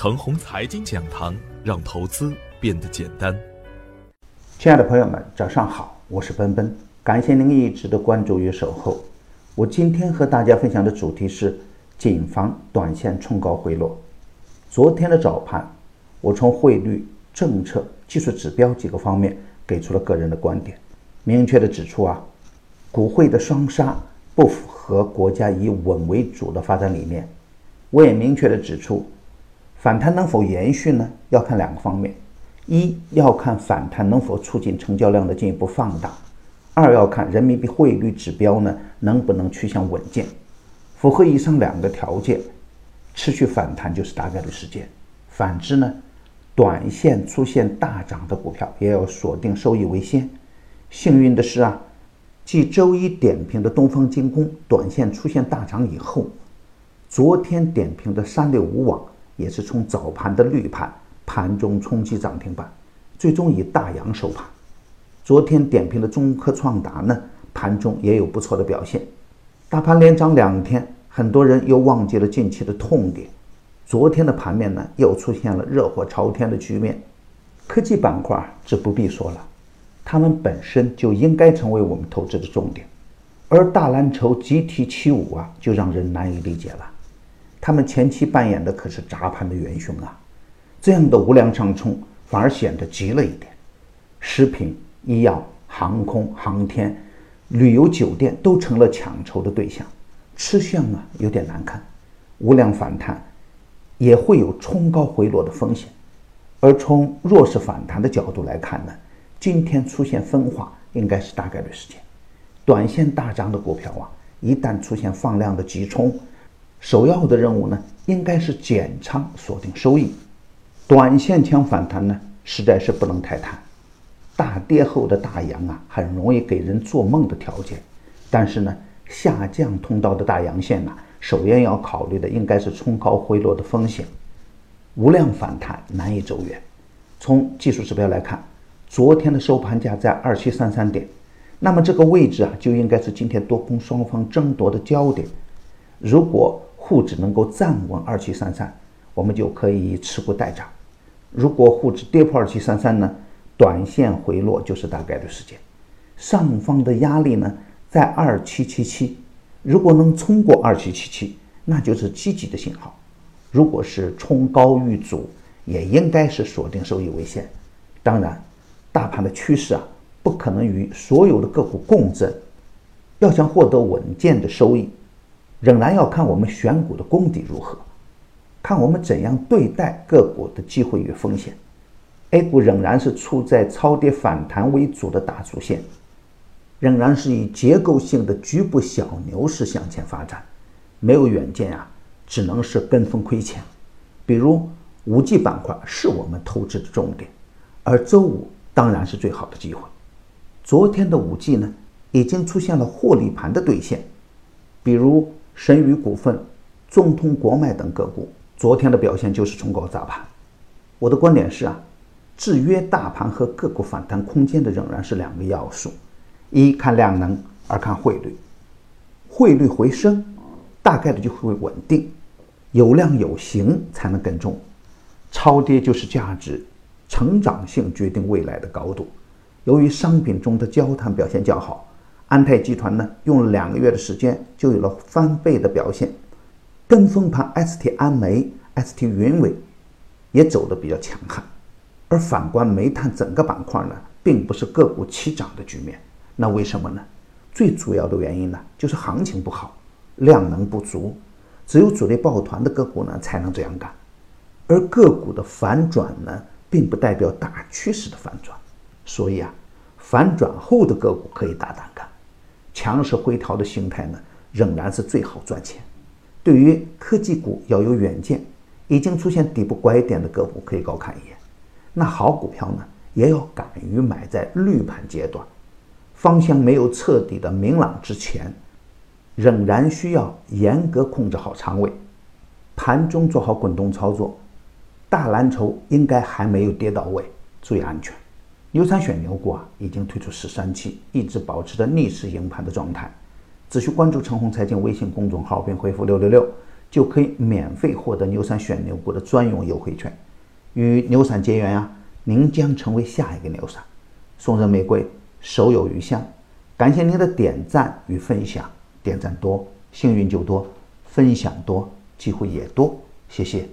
程红财经讲堂，让投资变得简单。亲爱的朋友们，早上好，我是奔奔，感谢您一直的关注与守候。我今天和大家分享的主题是谨防短线冲高回落。昨天的早盘，我从汇率、政策、技术指标几个方面给出了个人的观点，明确的指出啊，股汇的双杀不符合国家以稳为主的发展理念。我也明确的指出。反弹能否延续呢？要看两个方面：一要看反弹能否促进成交量的进一步放大；二要看人民币汇率指标呢能不能趋向稳健。符合以上两个条件，持续反弹就是大概率事件。反之呢，短线出现大涨的股票也要锁定收益为先。幸运的是啊，继周一点评的东方精工短线出现大涨以后，昨天点评的三六五网。也是从早盘的绿盘，盘中冲击涨停板，最终以大阳收盘。昨天点评的中科创达呢，盘中也有不错的表现。大盘连涨两天，很多人又忘记了近期的痛点。昨天的盘面呢，又出现了热火朝天的局面。科技板块这不必说了，它们本身就应该成为我们投资的重点，而大蓝筹集体起舞啊，就让人难以理解了。他们前期扮演的可是砸盘的元凶啊，这样的无量上冲反而显得急了一点。食品、医药、航空航天、旅游酒店都成了抢筹的对象，吃相啊有点难看。无量反弹也会有冲高回落的风险，而从弱势反弹的角度来看呢，今天出现分化应该是大概率事件。短线大涨的股票啊，一旦出现放量的急冲。首要的任务呢，应该是减仓锁定收益。短线抢反弹呢，实在是不能太贪。大跌后的大阳啊，很容易给人做梦的条件。但是呢，下降通道的大阳线呢，首先要考虑的应该是冲高回落的风险。无量反弹难以走远。从技术指标来看，昨天的收盘价在二七三三点，那么这个位置啊，就应该是今天多空双方争夺的焦点。如果沪指能够站稳二七三三，我们就可以持股待涨。如果沪指跌破二七三三呢，短线回落就是大概率事件。上方的压力呢在二七七七，如果能冲过二七七七，那就是积极的信号。如果是冲高遇阻，也应该是锁定收益为先。当然，大盘的趋势啊，不可能与所有的个股共振，要想获得稳健的收益。仍然要看我们选股的功底如何，看我们怎样对待个股的机会与风险。A 股仍然是处在超跌反弹为主的大主线，仍然是以结构性的局部小牛市向前发展，没有远见啊，只能是跟风亏钱。比如五 G 板块是我们投资的重点，而周五当然是最好的机会。昨天的五 G 呢，已经出现了获利盘的兑现，比如。神宇股份、中通国脉等个股昨天的表现就是冲高砸盘。我的观点是啊，制约大盘和个股反弹空间的仍然是两个要素：一看量能，二看汇率。汇率回升，大概率就会稳定，有量有形才能跟踪。超跌就是价值，成长性决定未来的高度。由于商品中的焦炭表现较好。安泰集团呢，用了两个月的时间就有了翻倍的表现，跟风盘 ST 安煤、ST 云伟也走得比较强悍，而反观煤炭整个板块呢，并不是个股齐涨的局面。那为什么呢？最主要的原因呢，就是行情不好，量能不足，只有主力抱团的个股呢才能这样干，而个股的反转呢，并不代表大趋势的反转，所以啊，反转后的个股可以大胆干。强势回调的形态呢，仍然是最好赚钱。对于科技股要有远见，已经出现底部拐点的个股可以高看一眼。那好股票呢，也要敢于买在绿盘阶段，方向没有彻底的明朗之前，仍然需要严格控制好仓位，盘中做好滚动操作。大蓝筹应该还没有跌到位，注意安全。牛产选牛股啊，已经推出十三期，一直保持着逆势赢盘的状态。只需关注“陈红财经”微信公众号并回复“六六六”，就可以免费获得牛散选牛股的专用优惠券。与牛散结缘啊，您将成为下一个牛散。送人玫瑰，手有余香。感谢您的点赞与分享，点赞多幸运就多，分享多机会也多。谢谢。